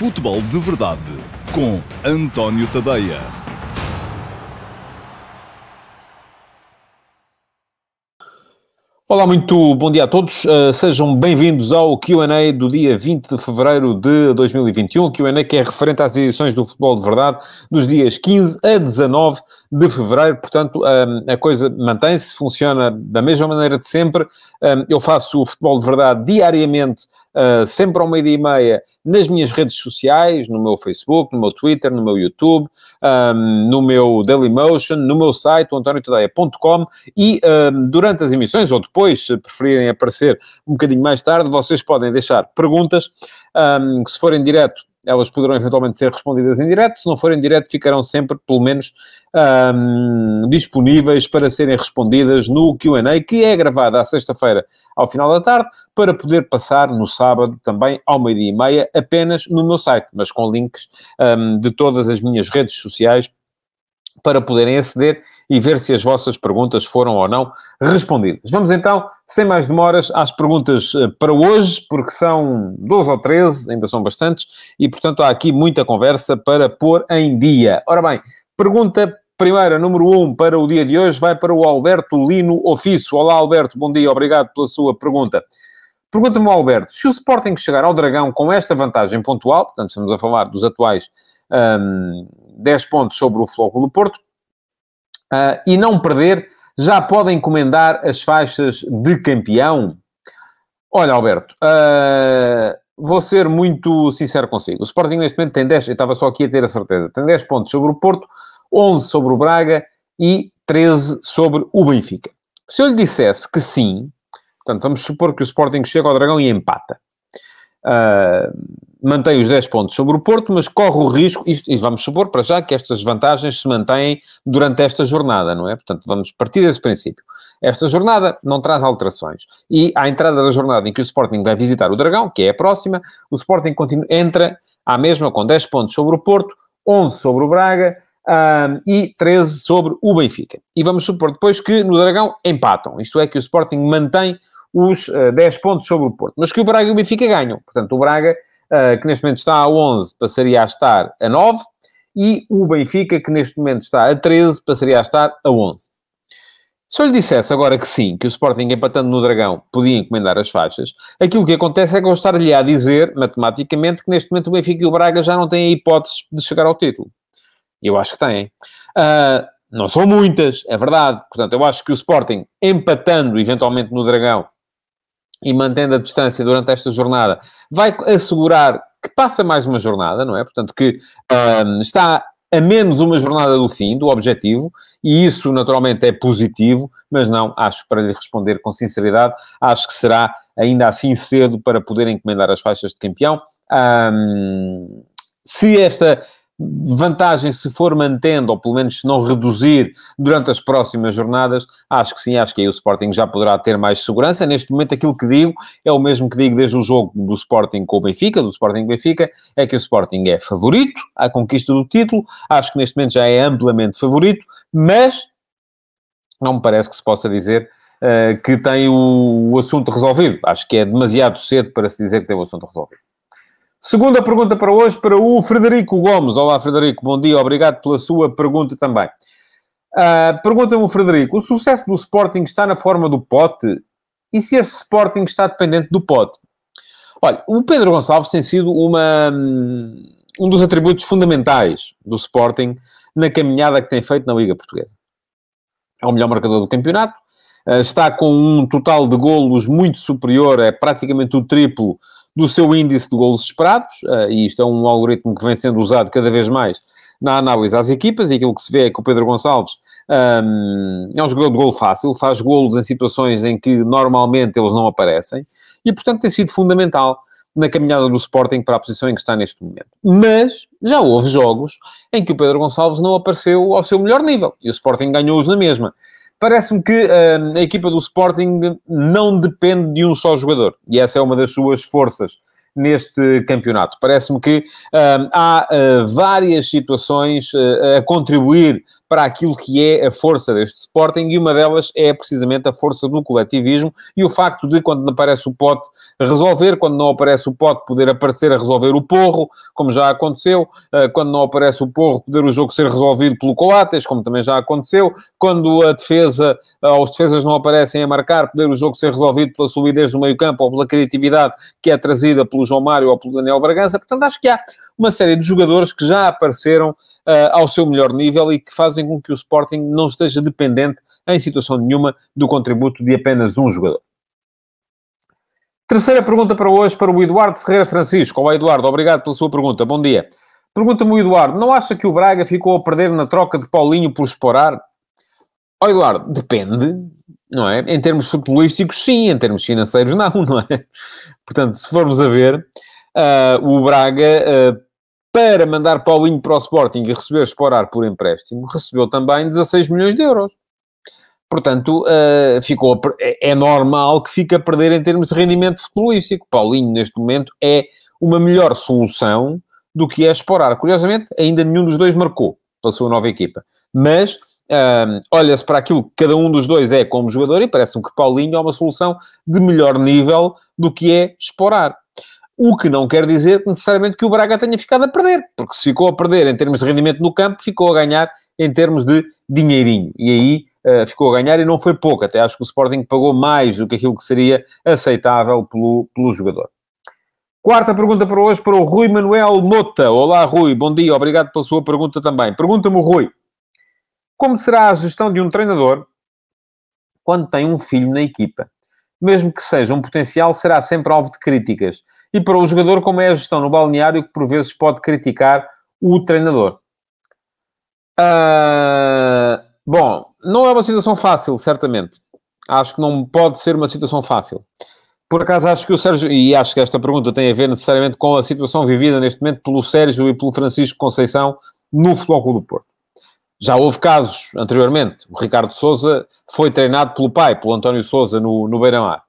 Futebol de Verdade com António Tadeia. Olá, muito bom dia a todos. Uh, sejam bem-vindos ao Q&A do dia 20 de fevereiro de 2021. Q&A que é referente às edições do Futebol de Verdade dos dias 15 a 19 de fevereiro. Portanto, uh, a coisa mantém-se, funciona da mesma maneira de sempre. Uh, eu faço o Futebol de Verdade diariamente uh, sempre ao meio-dia e meia nas minhas redes sociais, no meu Facebook, no meu Twitter, no meu YouTube, um, no meu Dailymotion, no meu site, antoniotadeia.com e um, durante as emissões, ou depois, se preferirem aparecer um bocadinho mais tarde, vocês podem deixar perguntas, um, que se forem direto elas poderão eventualmente ser respondidas em direto, se não forem direto, ficarão sempre, pelo menos, um, disponíveis para serem respondidas no QA, que é gravado à sexta-feira ao final da tarde, para poder passar no sábado também ao meio-dia e meia, apenas no meu site, mas com links um, de todas as minhas redes sociais para poderem aceder e ver se as vossas perguntas foram ou não respondidas. Vamos então, sem mais demoras, às perguntas eh, para hoje, porque são 12 ou 13, ainda são bastantes, e portanto há aqui muita conversa para pôr em dia. Ora bem, pergunta primeira, número 1, um, para o dia de hoje, vai para o Alberto Lino Ofício. Olá, Alberto, bom dia, obrigado pela sua pergunta. Pergunta-me Alberto, se o Sporting chegar ao Dragão com esta vantagem pontual, portanto estamos a falar dos atuais um, 10 pontos sobre o Flóculo do Porto, uh, e não perder, já podem encomendar as faixas de campeão? Olha, Alberto, uh, vou ser muito sincero consigo. O Sporting neste momento tem 10, eu estava só aqui a ter a certeza, tem 10 pontos sobre o Porto, 11 sobre o Braga e 13 sobre o Benfica. Se eu lhe dissesse que sim, portanto, vamos supor que o Sporting chega ao Dragão e empata. Uh, mantém os 10 pontos sobre o Porto, mas corre o risco, e vamos supor para já que estas vantagens se mantêm durante esta jornada, não é? Portanto, vamos partir desse princípio. Esta jornada não traz alterações. E à entrada da jornada em que o Sporting vai visitar o Dragão, que é a próxima, o Sporting continua, entra à mesma com 10 pontos sobre o Porto, 11 sobre o Braga, um, e 13 sobre o Benfica. E vamos supor depois que no Dragão empatam, isto é, que o Sporting mantém os uh, 10 pontos sobre o Porto, mas que o Braga e o Benfica ganham. Portanto, o Braga que neste momento está a 11, passaria a estar a 9, e o Benfica, que neste momento está a 13, passaria a estar a 11. Se eu lhe dissesse agora que sim, que o Sporting empatando no Dragão podia encomendar as faixas, aquilo que acontece é que eu estar-lhe a dizer, matematicamente, que neste momento o Benfica e o Braga já não têm a hipótese de chegar ao título. Eu acho que têm. Uh, não são muitas, é verdade. Portanto, eu acho que o Sporting, empatando eventualmente no Dragão, e mantendo a distância durante esta jornada, vai assegurar que passa mais uma jornada, não é? Portanto, que um, está a menos uma jornada do fim, do objetivo, e isso naturalmente é positivo, mas não, acho, para lhe responder com sinceridade, acho que será ainda assim cedo para poder encomendar as faixas de campeão. Um, se esta vantagem se for mantendo, ou pelo menos se não reduzir durante as próximas jornadas, acho que sim, acho que aí o Sporting já poderá ter mais segurança. Neste momento aquilo que digo é o mesmo que digo desde o jogo do Sporting com o Benfica, do Sporting Benfica, é que o Sporting é favorito à conquista do título, acho que neste momento já é amplamente favorito, mas não me parece que se possa dizer uh, que tem o, o assunto resolvido. Acho que é demasiado cedo para se dizer que tem o assunto resolvido. Segunda pergunta para hoje, para o Frederico Gomes. Olá, Frederico, bom dia, obrigado pela sua pergunta também. Uh, Pergunta-me o Frederico: o sucesso do Sporting está na forma do pote? E se esse Sporting está dependente do pote? Olha, o Pedro Gonçalves tem sido uma, um dos atributos fundamentais do Sporting na caminhada que tem feito na Liga Portuguesa. É o melhor marcador do campeonato, uh, está com um total de golos muito superior, é praticamente o triplo do seu índice de golos esperados, uh, e isto é um algoritmo que vem sendo usado cada vez mais na análise às equipas, e aquilo que se vê é que o Pedro Gonçalves um, é um jogador de golo fácil, faz golos em situações em que normalmente eles não aparecem, e portanto tem sido fundamental na caminhada do Sporting para a posição em que está neste momento. Mas já houve jogos em que o Pedro Gonçalves não apareceu ao seu melhor nível, e o Sporting ganhou-os na mesma. Parece-me que uh, a equipa do Sporting não depende de um só jogador. E essa é uma das suas forças neste campeonato. Parece-me que uh, há uh, várias situações a contribuir para aquilo que é a força deste Sporting, e uma delas é precisamente a força do coletivismo e o facto de, quando não aparece o pote, resolver, quando não aparece o pote, poder aparecer a resolver o porro, como já aconteceu, uh, quando não aparece o porro, poder o jogo ser resolvido pelo Coates, como também já aconteceu, quando a defesa, uh, os defesas não aparecem a marcar, poder o jogo ser resolvido pela solidez do meio campo ou pela criatividade que é trazida pelo João Mário ou pelo Daniel Bragança. Portanto, acho que há uma série de jogadores que já apareceram uh, ao seu melhor nível e que fazem com que o Sporting não esteja dependente, em situação nenhuma, do contributo de apenas um jogador. Terceira pergunta para hoje, para o Eduardo Ferreira Francisco. Olá, Eduardo, obrigado pela sua pergunta. Bom dia. Pergunta-me o Eduardo, não acha que o Braga ficou a perder na troca de Paulinho por explorar? Ó oh, Eduardo, depende, não é? Em termos futebolísticos, sim, em termos financeiros, não, não é? Portanto, se formos a ver, uh, o Braga, uh, para mandar Paulinho para o Sporting e receber Sporar por empréstimo, recebeu também 16 milhões de euros. Portanto, uh, ficou é, é normal que fique a perder em termos de rendimento futebolístico. Paulinho, neste momento, é uma melhor solução do que é Sporar. Curiosamente, ainda nenhum dos dois marcou pela sua nova equipa. Mas um, olha-se para aquilo que cada um dos dois é como jogador e parece-me que Paulinho é uma solução de melhor nível do que é Sporar. O que não quer dizer necessariamente que o Braga tenha ficado a perder, porque se ficou a perder em termos de rendimento no campo, ficou a ganhar em termos de dinheirinho. E aí uh, ficou a ganhar e não foi pouco. Até acho que o Sporting pagou mais do que aquilo que seria aceitável pelo, pelo jogador. Quarta pergunta para hoje para o Rui Manuel Mota. Olá, Rui. Bom dia. Obrigado pela sua pergunta também. Pergunta-me Rui. Como será a gestão de um treinador quando tem um filho na equipa? Mesmo que seja um potencial, será sempre alvo de críticas. E para o jogador, como é a gestão no balneário, que por vezes pode criticar o treinador? Uh, bom, não é uma situação fácil, certamente. Acho que não pode ser uma situação fácil. Por acaso, acho que o Sérgio, e acho que esta pergunta tem a ver necessariamente com a situação vivida neste momento pelo Sérgio e pelo Francisco Conceição no Futebol Clube do Porto. Já houve casos anteriormente. O Ricardo Souza foi treinado pelo pai, pelo António Souza, no, no Beira-Mar.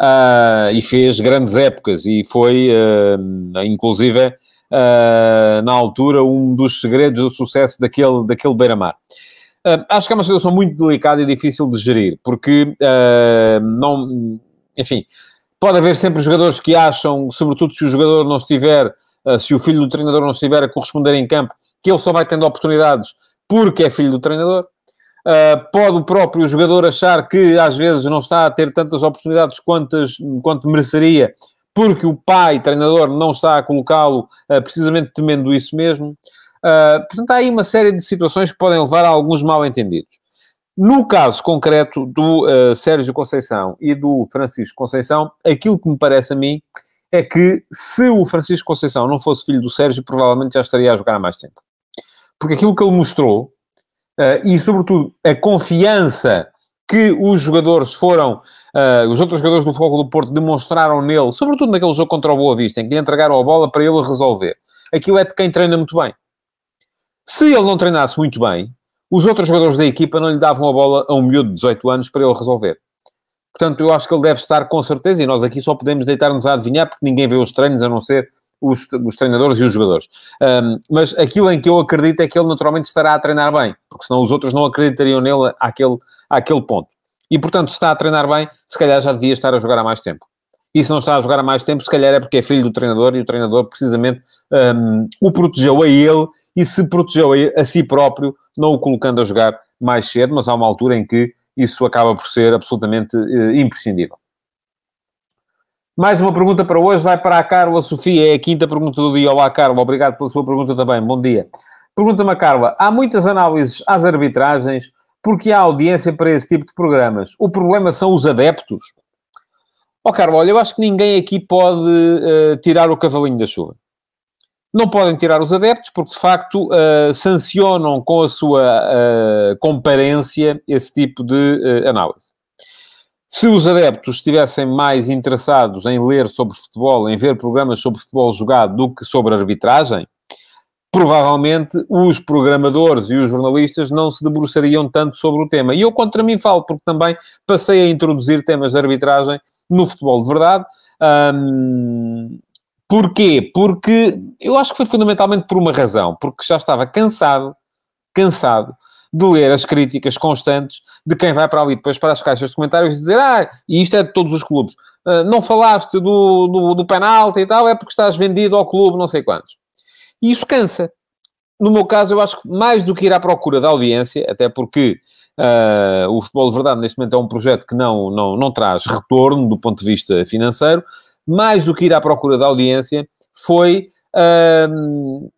Uh, e fez grandes épocas e foi, uh, inclusive, uh, na altura, um dos segredos do sucesso daquele, daquele Beira-Mar. acho que é uma situação muito delicada e difícil de gerir, porque não... Enfim, pode haver sempre jogadores que acham, sobretudo se o jogador não estiver, se o filho do treinador não estiver a corresponder em campo, que ele só vai tendo oportunidades porque é filho do treinador. Uh, pode o próprio jogador achar que às vezes não está a ter tantas oportunidades quantas, quanto mereceria, porque o pai, treinador, não está a colocá-lo uh, precisamente temendo isso mesmo. Uh, portanto, há aí uma série de situações que podem levar a alguns mal-entendidos. No caso concreto do Sérgio Conceição e do Francisco Conceição, aquilo que me parece a mim é que se o Francisco Conceição não fosse filho do Sérgio, provavelmente já estaria a jogar há mais tempo porque aquilo que ele mostrou, e sobretudo a confiança que os jogadores foram, uh, os outros jogadores do Futebol do Porto demonstraram nele, sobretudo naquele jogo contra o Boa Vista, em que lhe entregaram a bola para ele resolver. Aquilo é de quem treina muito bem. Se ele não treinasse muito bem, os outros jogadores da equipa não lhe davam a bola a um miúdo de 18 anos para ele resolver. Portanto, eu acho que ele deve estar com certeza, e nós aqui só podemos deitar-nos a adivinhar, porque ninguém vê os treinos a não ser os, os treinadores e os jogadores. Um, mas aquilo em que eu acredito é que ele naturalmente estará a treinar bem, porque senão os outros não acreditariam nele àquele, àquele ponto. E portanto, se está a treinar bem, se calhar já devia estar a jogar há mais tempo. E se não está a jogar há mais tempo, se calhar é porque é filho do treinador e o treinador precisamente um, o protegeu a ele e se protegeu a, a si próprio, não o colocando a jogar mais cedo, mas há uma altura em que isso acaba por ser absolutamente uh, imprescindível. Mais uma pergunta para hoje, vai para a Carla Sofia, é a quinta pergunta do dia. Olá, Carla, obrigado pela sua pergunta também. Bom dia. Pergunta-me a Carla, há muitas análises às arbitragens porque há audiência para esse tipo de programas. O problema são os adeptos? Ó oh, Carla, olha, eu acho que ninguém aqui pode uh, tirar o cavalinho da chuva. Não podem tirar os adeptos porque, de facto, uh, sancionam com a sua uh, comparência esse tipo de análise. Se os adeptos estivessem mais interessados em ler sobre futebol, em ver programas sobre futebol jogado do que sobre arbitragem, provavelmente os programadores e os jornalistas não se debruçariam tanto sobre o tema. E eu contra mim falo, porque também passei a introduzir temas de arbitragem no futebol de verdade. Um, porquê? Porque eu acho que foi fundamentalmente por uma razão, porque já estava cansado, cansado de ler as críticas constantes de quem vai para ali depois para as caixas de comentários dizer, ah, e isto é de todos os clubes, uh, não falaste do, do, do penalti e tal, é porque estás vendido ao clube, não sei quantos. E isso cansa. No meu caso, eu acho que mais do que ir à procura da audiência, até porque uh, o Futebol de Verdade neste momento é um projeto que não, não, não traz retorno do ponto de vista financeiro, mais do que ir à procura da audiência, foi uh,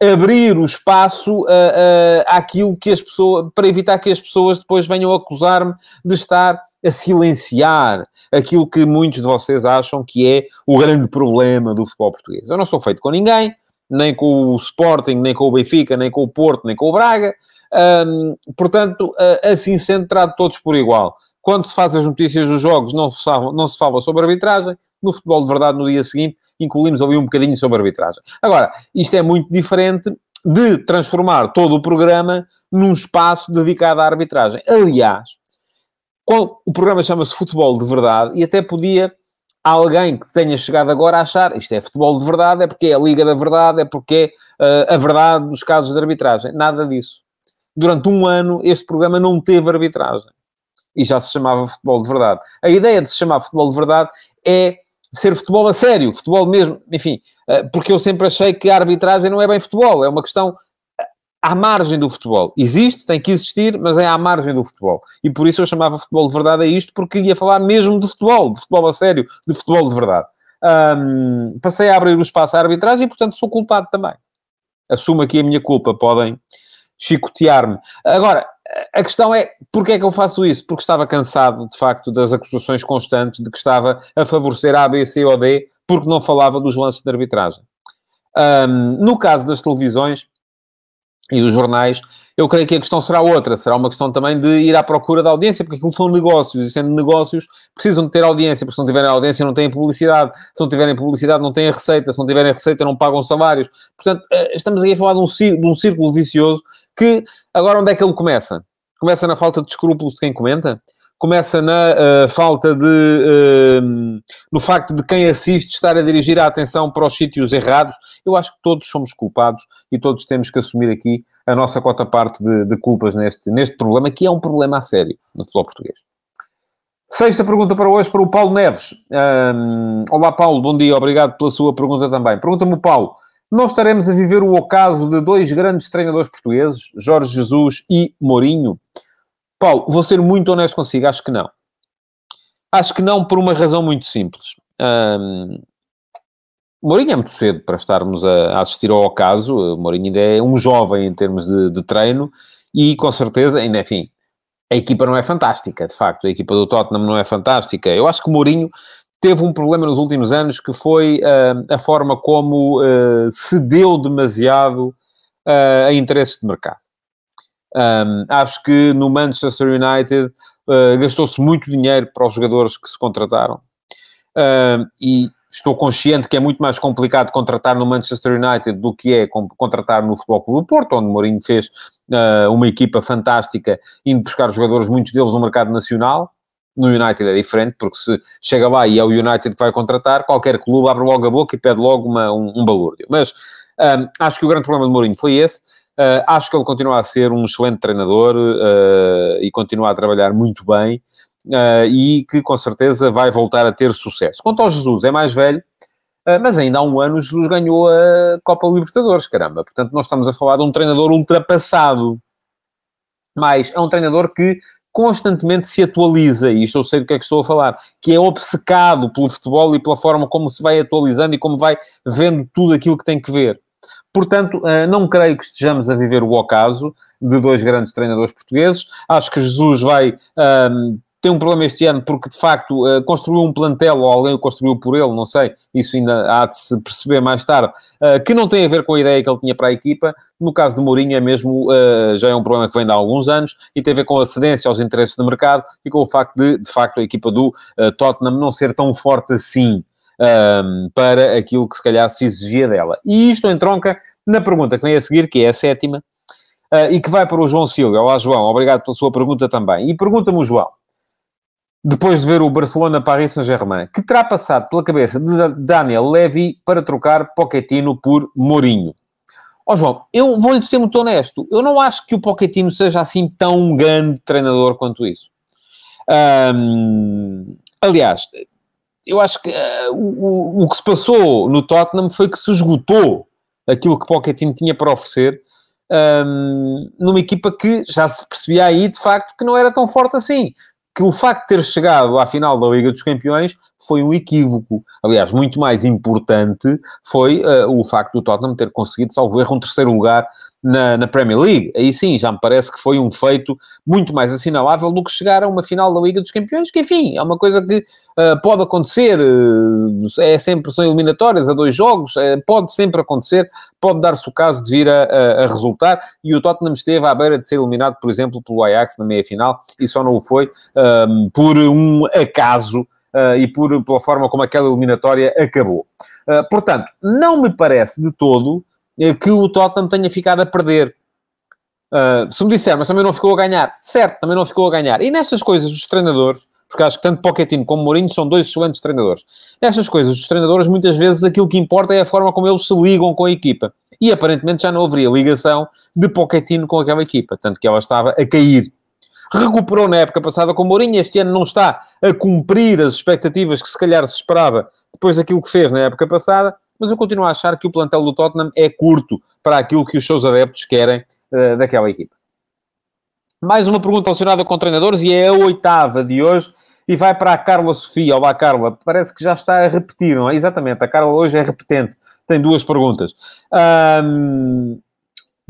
abrir o espaço uh, uh, àquilo que as pessoas, para evitar que as pessoas depois venham acusar-me de estar a silenciar aquilo que muitos de vocês acham que é o grande problema do futebol português. Eu não estou feito com ninguém, nem com o Sporting, nem com o Benfica, nem com o Porto, nem com o Braga. Um, portanto, assim sendo, trato todos por igual. Quando se faz as notícias dos jogos, não se fala, não se fala sobre arbitragem. No futebol de verdade, no dia seguinte, incluímos ali um bocadinho sobre arbitragem. Agora, isto é muito diferente de transformar todo o programa num espaço dedicado à arbitragem. Aliás, o programa chama-se Futebol de Verdade e até podia alguém que tenha chegado agora a achar isto é futebol de verdade, é porque é a Liga da Verdade, é porque é uh, a verdade dos casos de arbitragem. Nada disso. Durante um ano, este programa não teve arbitragem. E já se chamava futebol de verdade. A ideia de se chamar futebol de verdade é ser futebol a sério, futebol mesmo, enfim, eh, porque eu sempre achei que a arbitragem não é bem futebol, é uma questão eh, à margem do futebol. Existe, tem que existir, mas é à margem do futebol. E por isso eu chamava futebol de verdade a isto, porque ia falar mesmo de futebol, de futebol a sério, de futebol de verdade. Um, passei a abrir o espaço à arbitragem e, portanto, sou culpado também. Assumo aqui a minha culpa, podem chicotear-me. Agora, a questão é, porquê é que eu faço isso? Porque estava cansado, de facto, das acusações constantes de que estava a favorecer a, B, C ou D, porque não falava dos lances de arbitragem. Um, no caso das televisões e dos jornais, eu creio que a questão será outra. Será uma questão também de ir à procura da audiência, porque aquilo são negócios, e sendo negócios, precisam de ter audiência, porque se não tiverem audiência não têm publicidade, se não tiverem publicidade não têm receita, se não tiverem receita não pagam salários. Portanto, eh, estamos aqui a falar de um, de um círculo vicioso que, agora onde é que ele começa? Começa na falta de escrúpulos de quem comenta? Começa na uh, falta de... Uh, no facto de quem assiste estar a dirigir a atenção para os sítios errados? Eu acho que todos somos culpados e todos temos que assumir aqui a nossa cota parte de, de culpas neste, neste problema, que é um problema a sério no futebol português. Sexta pergunta para hoje para o Paulo Neves. Um, olá, Paulo, bom dia, obrigado pela sua pergunta também. Pergunta-me Paulo: não estaremos a viver o ocaso de dois grandes treinadores portugueses, Jorge Jesus e Mourinho? Paulo, vou ser muito honesto consigo, acho que não. Acho que não por uma razão muito simples. Mourinho é muito cedo para estarmos a, a assistir ao ocaso. O Mourinho ainda é um jovem em termos de, de treino e, com certeza, ainda, enfim, a equipa não é fantástica, de facto. A equipa do Tottenham não é fantástica. Eu acho que Mourinho teve um problema nos últimos anos que foi uh, a forma como uh, cedeu demasiado uh, a interesses de mercado. Um, acho que no Manchester United gastou-se muito dinheiro para os jogadores que se contrataram. e estou consciente que é muito mais complicado contratar no Manchester United do que é contratar no Futebol Clube do Porto, onde Mourinho fez uma equipa fantástica, indo buscar jogadores, muitos deles no mercado nacional, no United é diferente, porque se chega lá e é o United que vai contratar, qualquer clube abre logo a boca e pede logo uma, um, um balúrdio. Mas um, acho que o grande problema de Mourinho foi esse. Uh, acho que ele continua a ser um excelente treinador uh, e continua a trabalhar muito bem uh, e que com certeza vai voltar a ter sucesso. Quanto ao Jesus, é mais velho, mas ainda há um ano Jesus ganhou a Copa Libertadores, caramba. Portanto, nós estamos a falar de um treinador ultrapassado. Mas é um treinador que constantemente se atualiza, e isto eu sei do que é que estou a falar, que é obcecado pelo futebol e pela forma como se vai atualizando e como vai vendo tudo aquilo que tem que ver. Portanto, eh, não creio que estejamos a viver o ocaso de dois grandes treinadores portugueses. Acho que Jesus vai ehm, tem um problema este ano porque, de facto, uh, construiu um plantel, ou alguém o construiu por ele, não sei, isso ainda há de se perceber mais tarde, uh, que não tem a ver com a ideia que ele tinha para a equipa. No caso de Mourinho é mesmo, uh, já é um problema que vem de há alguns anos, e tem a ver com a cedência aos interesses de mercado e com o facto de, de facto, a equipa do Tottenham não ser tão forte assim ehm, para aquilo que se calhar se exigia dela. E isto entronca na pergunta que vem a seguir, que é a sétima, e que vai para o João Silva. Olá, João, obrigado pela sua pergunta também. E pergunta-me João, depois de ver o Barcelona-Paris Saint-Germain, que terá passado pela cabeça de Daniel Levy para trocar Pochettino por Mourinho? Ó João, eu vou-lhe ser muito honesto. Eu não acho que o Pochettino seja assim tão grande treinador quanto isso. Aliás, eu acho que uh, o, o, que se passou no Tottenham foi que se esgotou aquilo que Pochettino tinha para oferecer um, numa equipa que já se percebia aí, de facto, que não era tão forte assim. Que o facto de ter chegado à final da Liga dos Campeões foi um equívoco. Aliás, muito mais importante foi uh, o facto do Tottenham ter conseguido, salvo erro, um terceiro lugar na, na, Premier League. Aí sim, já me parece que foi um feito muito mais assinalável do que chegar a uma final da Liga dos Campeões, que enfim, é uma coisa que uh, pode acontecer, uh, é sempre, são eliminatórias a dois jogos, uh, pode sempre acontecer, pode dar-se o caso de vir a, a, a, resultar, e o Tottenham esteve à beira de ser eliminado, por exemplo, pelo Ajax na meia-final, e só não o foi por um acaso e por, pela forma como aquela eliminatória acabou. Portanto, não me parece de todo que o Tottenham tenha ficado a perder. se me disser, mas também não ficou a ganhar. Certo, também não ficou a ganhar. E nestas coisas, os treinadores, porque acho que tanto Pochettino como Mourinho são dois excelentes treinadores. Nestas coisas, os treinadores, muitas vezes, aquilo que importa é a forma como eles se ligam com a equipa. E aparentemente já não haveria ligação de Pochettino com aquela equipa, tanto que ela estava a cair recuperou na época passada com Mourinho, este ano não está a cumprir as expectativas que se calhar se esperava depois daquilo que fez na época passada, mas eu continuo a achar que o plantel do Tottenham é curto para aquilo que os seus adeptos querem uh, daquela equipa. Mais uma pergunta relacionada com treinadores e é a oitava de hoje e vai para a Carla Sofia. Olá, Carla. Parece que já está a repetir, não é? Exatamente, a Carla hoje é repetente. Tem duas perguntas. Um...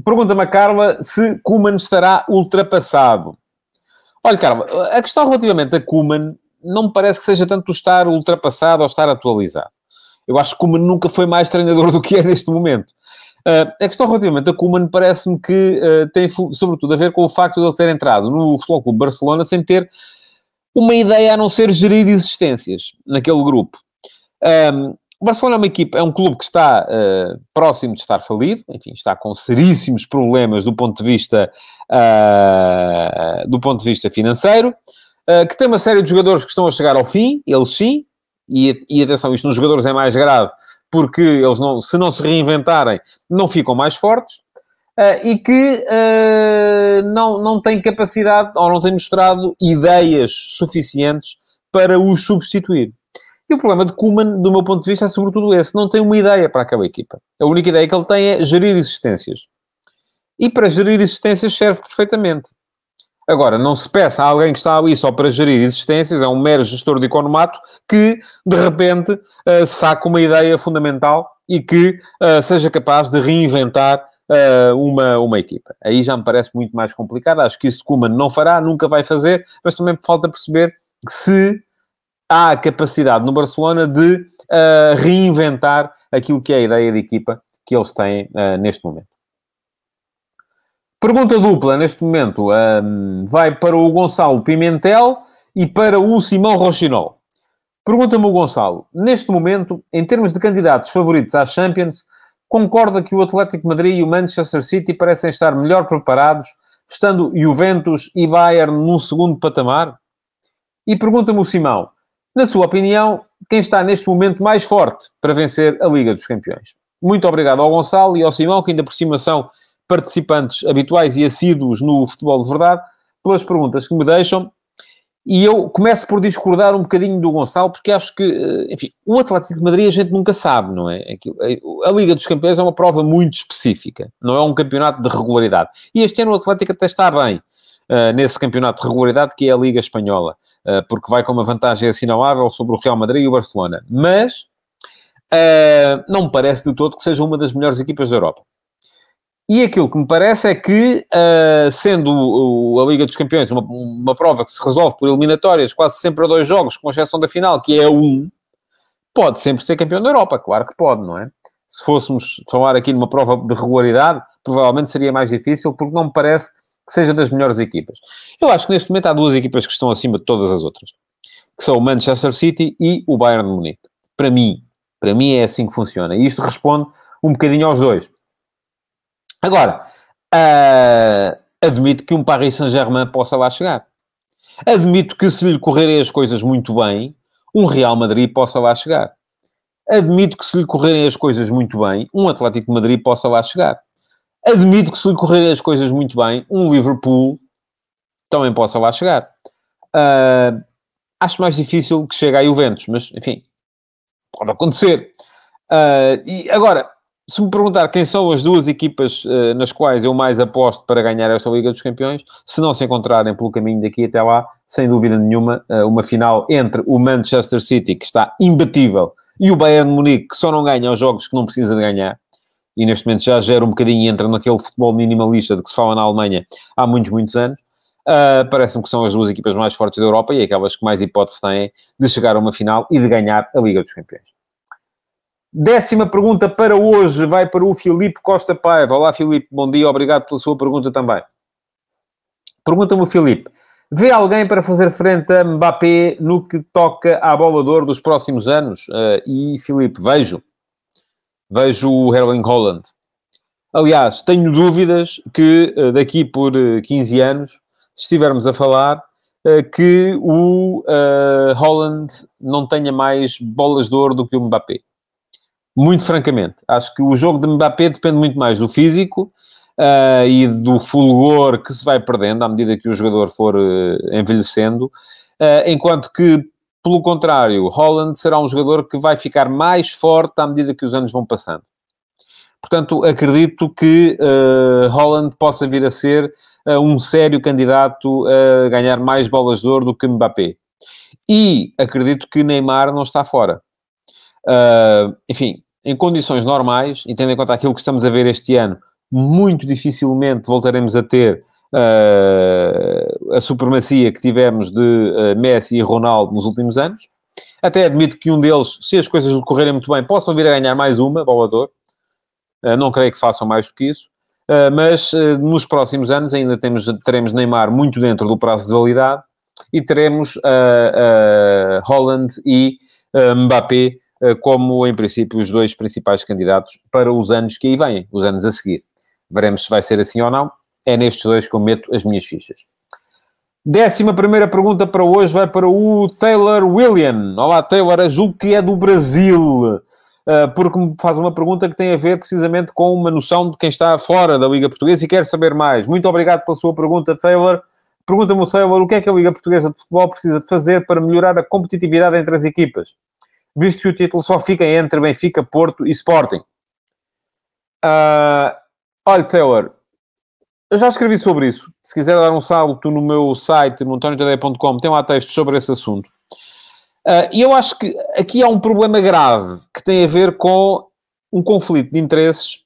Pergunta-me a Carla se Kuman estará ultrapassado. Olha, Carlos, a questão relativamente a Kuman não me parece que seja tanto estar ultrapassado ou estar atualizado. Eu acho que Kuman nunca foi mais treinador do que é neste momento. Uh, a questão relativamente a Kuman parece-me que uh, tem sobretudo a ver com o facto de ele ter entrado no Futebol Clube Barcelona sem ter uma ideia a não ser gerir existências naquele grupo. Um, o Barcelona é uma equipa, é um clube que está uh, próximo de estar falido, enfim, está com seríssimos problemas do ponto de vista, uh, do ponto de vista financeiro, uh, que tem uma série de jogadores que estão a chegar ao fim, eles sim, e, e atenção, isto nos jogadores é mais grave, porque eles não, se não se reinventarem, não ficam mais fortes, e que não, não têm capacidade ou não têm mostrado ideias suficientes para os substituir. E o problema de Kuman, do meu ponto de vista, é sobretudo esse. Não tem uma ideia para aquela equipa. A única ideia que ele tem é gerir existências. E para gerir existências serve perfeitamente. Agora, não se peça a alguém que está ali só para gerir existências, é um mero gestor de economato, que, de repente, uh, saca uma ideia fundamental e que uh, seja capaz de reinventar uh, uma, uma equipa. Aí já me parece muito mais complicado. Acho que isso Kuman não fará, nunca vai fazer, mas também falta perceber se há a capacidade no Barcelona de uh, reinventar aquilo que é a ideia de equipa que eles têm neste momento. Pergunta dupla, neste momento, um, vai para o Gonçalo Pimentel e para o Simão Rochinol. Pergunta-me o Gonçalo, neste momento, em termos de candidatos favoritos à Champions, concorda que o Atlético Madrid e o Manchester City parecem estar melhor preparados, estando Juventus e Bayern num segundo patamar? E pergunta-me o Simão, na sua opinião, quem está neste momento mais forte para vencer a Liga dos Campeões? Muito obrigado ao Gonçalo e ao Simão, que ainda por cima são participantes habituais e assíduos no futebol de verdade, pelas perguntas que me deixam. E eu começo por discordar um bocadinho do Gonçalo, porque acho que, eh, enfim, o Atlético de Madrid a gente nunca sabe, não é? A Liga dos Campeões é uma prova muito específica, não é um campeonato de regularidade. E este ano o Atlético até está bem. Uh, nesse campeonato de regularidade que é a Liga Espanhola, uh, porque vai com uma vantagem assinalável sobre o Real Madrid e o Barcelona. Mas uh, não me parece de todo que seja uma das melhores equipas da Europa. E aquilo que me parece é que, sendo o, a Liga dos Campeões uma, uma, prova que se resolve por eliminatórias, quase sempre a dois jogos, com exceção da final, que é um, pode sempre ser campeão da Europa, claro que pode, não é? Se fôssemos falar aqui numa prova de regularidade, provavelmente seria mais difícil, porque não me parece que seja das melhores equipas. Eu acho que neste momento há duas equipas que estão acima de todas as outras, que são o Manchester City e o Bayern de Munique. Para mim, para mim é assim que funciona. E isto responde um bocadinho aos dois. Agora, uh, admito que um Paris Saint-Germain possa lá chegar. Admito que se lhe correrem as coisas muito bem, um Real Madrid possa lá chegar. Admito que se lhe correrem as coisas muito bem, um Atlético Madrid possa lá chegar. Admito que se lhe correrem as coisas muito bem, um Liverpool também possa lá chegar. Uh, acho mais difícil que chegue a Juventus, mas enfim, pode acontecer. Uh, e agora, se me perguntar quem são as duas equipas uh, nas quais eu mais aposto para ganhar esta Liga dos Campeões, se não se encontrarem pelo caminho daqui até lá, sem dúvida nenhuma, uh, uma final entre o Manchester City, que está imbatível, e o Bayern Munique, que só não ganha os jogos que não precisa de ganhar, e neste momento já gera um bocadinho e entra naquele futebol minimalista de que se fala na Alemanha há muitos, muitos anos. Uh, Parece-me que são as duas equipas mais fortes da Europa e aquelas que mais hipótese têm de chegar a uma final e de ganhar a Liga dos Campeões. Décima pergunta para hoje vai para o Filipe Costa Paiva. Olá, Filipe, bom dia, obrigado pela sua pergunta também. Pergunta-me o Filipe: vê alguém para fazer frente a Mbappé no que toca à bola de ouro dos próximos anos? Uh, e, Filipe, vejo. Vejo o Erling Holland. Aliás, tenho dúvidas que uh, daqui por 15 eh, anos, se estivermos a falar, que o Holland não tenha mais bolas de ouro do que o Mbappé muito francamente. Acho que o jogo de Mbappé depende muito mais do físico uh, e do fulgor que se vai perdendo à medida que o jogador for uh, envelhecendo, uh, enquanto que, pelo contrário, Holland será um jogador que vai ficar mais forte à medida que os anos vão passando. Portanto, acredito que Holland possa vir a ser um sério candidato a ganhar mais bolas de ouro do que Mbappé. E acredito que Neymar não está fora. Uh, enfim, em condições normais, e tendo em conta aquilo que estamos a ver este ano, muito dificilmente voltaremos a ter uh, a supremacia que tivemos de uh, Messi e Ronaldo nos últimos anos. Até admito que um deles, se as coisas correrem muito bem, possam vir a ganhar mais uma, bolador. Uh, não creio que façam mais do que isso. mas nos próximos anos ainda temos, teremos Neymar muito dentro do prazo de validade e teremos Holland e Mbappé como, em princípio, os dois principais candidatos para os anos que aí vêm, os anos a seguir. Veremos se vai ser assim ou não. É nestes dois que eu meto as minhas fichas. Décima primeira pergunta para hoje vai para o Taylor William. Olá, Taylor, julgo que é do Brasil, eh, porque me faz uma pergunta que tem a ver precisamente com uma noção de quem está fora da Liga Portuguesa e quer saber mais. Muito obrigado pela sua pergunta, Taylor. Pergunta-me Taylor o que é que a Liga Portuguesa de Futebol precisa de fazer para melhorar a competitividade entre as equipas visto que o título só fica entre Benfica, Porto e Sporting. Uh, olha, Taylor, eu já escrevi sobre isso. Se quiser dar um salto no meu site, no tem lá textos sobre esse assunto. Uh, e eu acho que aqui há um problema grave que tem a ver com um conflito de interesses,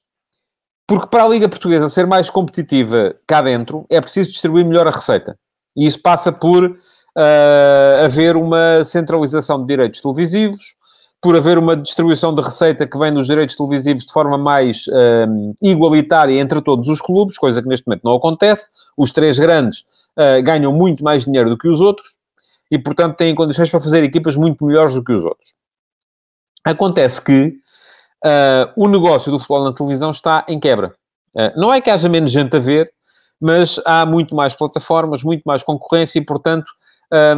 porque para a Liga Portuguesa ser mais competitiva cá dentro, é preciso distribuir melhor a receita. E isso passa por uh, haver uma centralização de direitos televisivos, por haver uma distribuição de receita que vem dos direitos televisivos de forma mais uh, igualitária entre todos os clubes, coisa que neste momento não acontece. Os três grandes uh, ganham muito mais dinheiro do que os outros e, portanto, têm condições para fazer equipas muito melhores do que os outros. Acontece que uh, o negócio do futebol na televisão está em quebra. não é que haja menos gente a ver, mas há muito mais plataformas, muito mais concorrência e, portanto,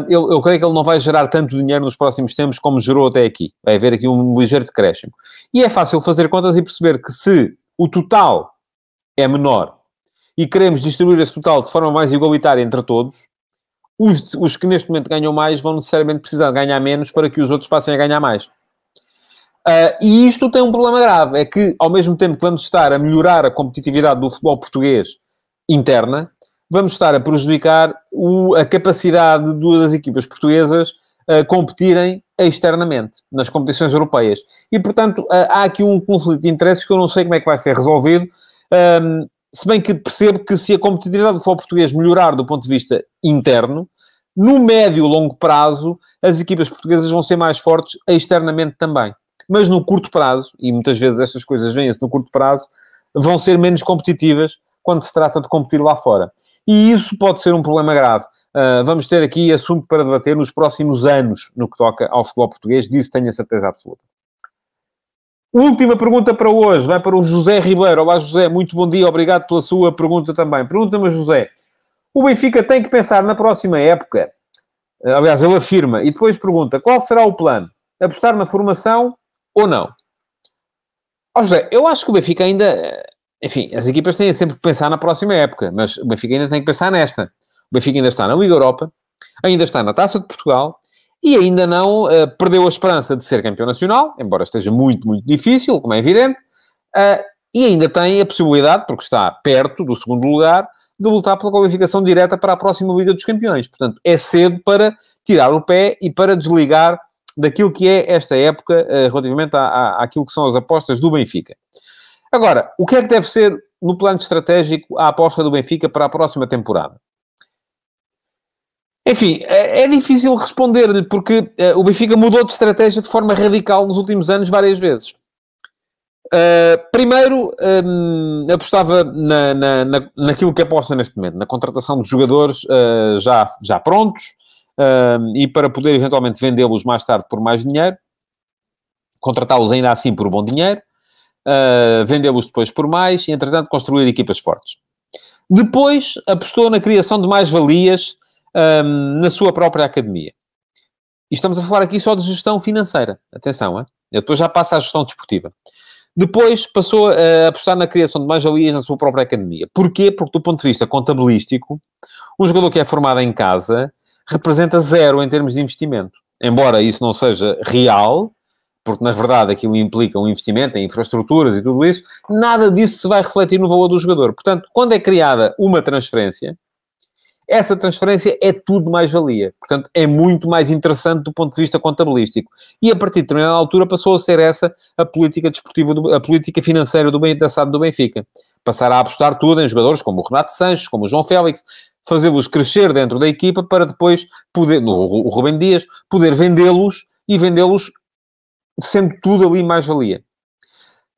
eu, eu, creio que ele não vai gerar tanto dinheiro nos próximos tempos como gerou até aqui. Vai haver aqui um ligeiro decréscimo. E é fácil fazer contas e perceber que se o total é menor e queremos distribuir esse total de forma mais igualitária entre todos, os, os que neste momento ganham mais vão necessariamente precisar ganhar menos para que os outros passem a ganhar mais. Uh, e isto tem um problema grave, é que ao mesmo tempo que vamos estar a melhorar a competitividade do futebol português interna, vamos estar a prejudicar o, a capacidade das equipas portuguesas competirem externamente nas competições europeias. E, portanto, há aqui um conflito de interesses que eu não sei como é que vai ser resolvido. Um, se bem que percebo que se a competitividade do futebol português melhorar do ponto de vista interno, no médio e longo prazo, as equipas portuguesas vão ser mais fortes externamente também. Mas no curto prazo, e muitas vezes estas coisas vêm-se no curto prazo, vão ser menos competitivas quando se trata de competir lá fora. E isso pode ser um problema grave. Uh, vamos ter aqui assunto para debater nos próximos anos no que toca ao futebol português, disso tenho a certeza absoluta. Última pergunta para hoje, vai para o José Ribeiro. Olá, José, muito bom dia, obrigado pela sua pergunta também. Pergunta-me, José, o Benfica tem que pensar na próxima época? Ah, aliás, ele afirma, e depois pergunta, qual será o plano? Apostar na formação ou não? Oh, José, eu acho que o Benfica ainda enfim, as equipas têm sempre que pensar na próxima época, mas o Benfica ainda tem que pensar nesta. O Benfica ainda está na Liga Europa, ainda está na Taça de Portugal e ainda não uh, perdeu a esperança de ser campeão nacional, embora esteja muito, muito difícil, como é evidente, uh, e ainda tem a possibilidade, porque está perto do segundo lugar, de lutar pela qualificação direta para a próxima Liga dos Campeões. Portanto, é cedo para tirar o pé e para desligar daquilo que é esta época uh, relativamente à, à, àquilo que são as apostas do Benfica. Agora, o que é que deve ser, no plano estratégico, a aposta do Benfica para a próxima temporada? Enfim, é, é difícil responder-lhe, porque uh, o Benfica mudou de estratégia de forma radical nos últimos anos várias vezes. Uh, primeiro, um, apostava na, na, na, naquilo que aposta neste momento, na contratação de jogadores uh, já, já prontos uh, e para poder eventualmente vendê-los mais tarde por mais dinheiro, contratá-los ainda assim por bom dinheiro, vendê-los depois por mais e, entretanto, construir equipas fortes. Depois, apostou na criação de mais-valias um, na sua própria academia. E estamos a falar aqui só de gestão financeira. Atenção, hein? Depois já passo à gestão desportiva. Depois passou a apostar na criação de mais-valias na sua própria academia. Porquê? Porque, do ponto de vista contabilístico, um jogador que é formado em casa representa zero em termos de investimento. Embora isso não seja real, porque na verdade aquilo implica um investimento em infraestruturas e tudo isso, nada disso se vai refletir no valor do jogador. Portanto, quando é criada uma transferência, essa transferência é tudo mais-valia. Portanto, é muito mais interessante do ponto de vista contabilístico. E a partir de determinada altura passou a ser essa a política desportiva, do, a política financeira do, da SAD do Benfica. Passar a apostar tudo em jogadores como o Renato Sanches, como o João Félix, fazê-los crescer dentro da equipa para depois poder, no, o Rubem Dias, poder vendê-los e vendê-los sendo tudo ali mais-valia.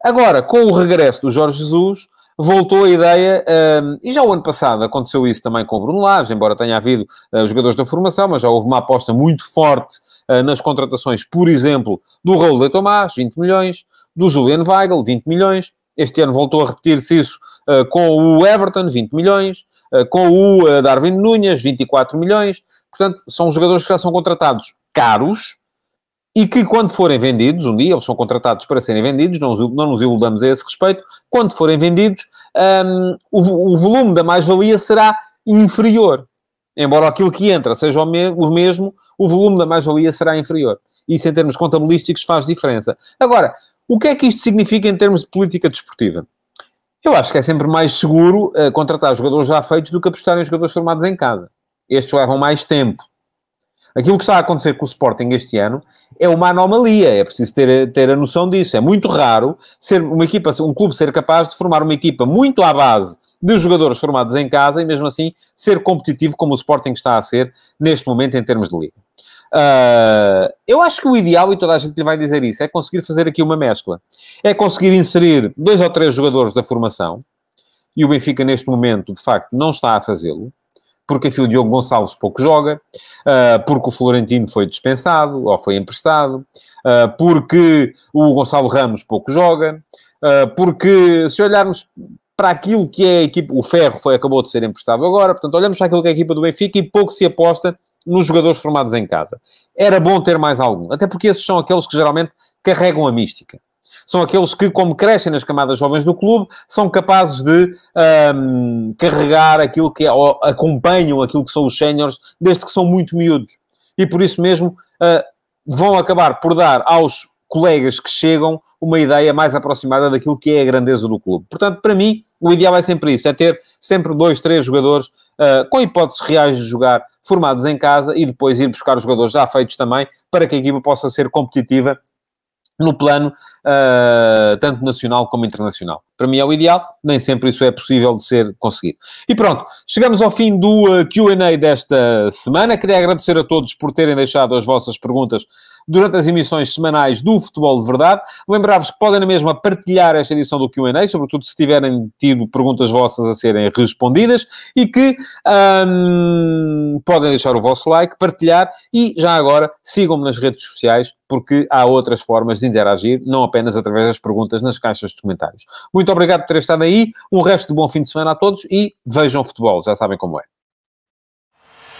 Agora, com o regresso do Jorge Jesus, voltou a ideia, um, e já o ano passado aconteceu isso também com o Bruno Lage, embora tenha havido uh, jogadores da formação, mas já houve uma aposta muito forte uh, nas contratações, por exemplo, do Raul de Tomás, 20 milhões, do Julian Weigl, 20 milhões, este ano voltou a repetir-se isso uh, com o Everton, 20 milhões, com o Darwin Nunes, 24 milhões, portanto, são jogadores que já são contratados caros, e que quando forem vendidos, um dia eles são contratados para serem vendidos, não, não nos iludamos a esse respeito, quando forem vendidos, um, o, o, volume da mais-valia será inferior. Embora aquilo que entra seja o, me o mesmo, o volume da mais-valia será inferior. Isso, em termos contabilísticos, faz diferença. Agora, o que é que isto significa em termos de política desportiva? Eu acho que é sempre mais seguro uh, contratar jogadores já feitos do que apostar em jogadores formados em casa. Estes levam mais tempo. Aquilo que está a acontecer com o Sporting este ano é uma anomalia, é preciso ter, ter a noção disso. É muito raro ser uma equipa, um clube ser capaz de formar uma equipa muito à base de jogadores formados em casa e mesmo assim ser competitivo como o Sporting está a ser neste momento em termos de liga. Uh, eu acho que o ideal, e toda a gente lhe vai dizer isso, é conseguir fazer aqui uma mescla. É conseguir inserir dois ou três jogadores da formação, e o Benfica neste momento, de facto, não está a fazê-lo porque enfim, o Diogo Gonçalves pouco joga, uh, porque o Florentino foi dispensado ou foi emprestado, uh, porque o Gonçalo Ramos pouco joga, uh, porque se olharmos para aquilo que é a equipa, o Ferro foi, acabou de ser emprestado agora, portanto, olhamos para aquilo que é a equipa do Benfica e pouco se aposta nos jogadores formados em casa. Era bom ter mais algum, até porque esses são aqueles que geralmente carregam a mística são aqueles que, como crescem nas camadas jovens do clube, são capazes de um, carregar aquilo que é, ou acompanham aquilo que são os séniores, desde que são muito miúdos. E por isso mesmo uh, vão acabar por dar aos colegas que chegam uma ideia mais aproximada daquilo que é a grandeza do clube. Portanto, para mim, o ideal é sempre isso, é ter sempre dois, três jogadores uh, com hipóteses reais de jogar, formados em casa, e depois ir buscar os jogadores já feitos também, para que a equipa possa ser competitiva no plano uh, tanto nacional como internacional. Para mim é o ideal, nem sempre isso é possível de ser conseguido. E pronto, chegamos ao fim do uh, ah, QA desta semana. Queria agradecer a todos por terem deixado as vossas perguntas durante as emissões semanais do Futebol de Verdade. Lembrar-vos que podem na mesma partilhar esta edição do Q&A, sobretudo se tiverem tido perguntas vossas a serem respondidas, e que hum, podem deixar o vosso like, partilhar e, já agora, sigam-me nas redes sociais, porque há outras formas de interagir, não apenas através das perguntas nas caixas de comentários. Muito obrigado por terem estado aí, um resto de bom fim de semana a todos e vejam futebol, já sabem como é.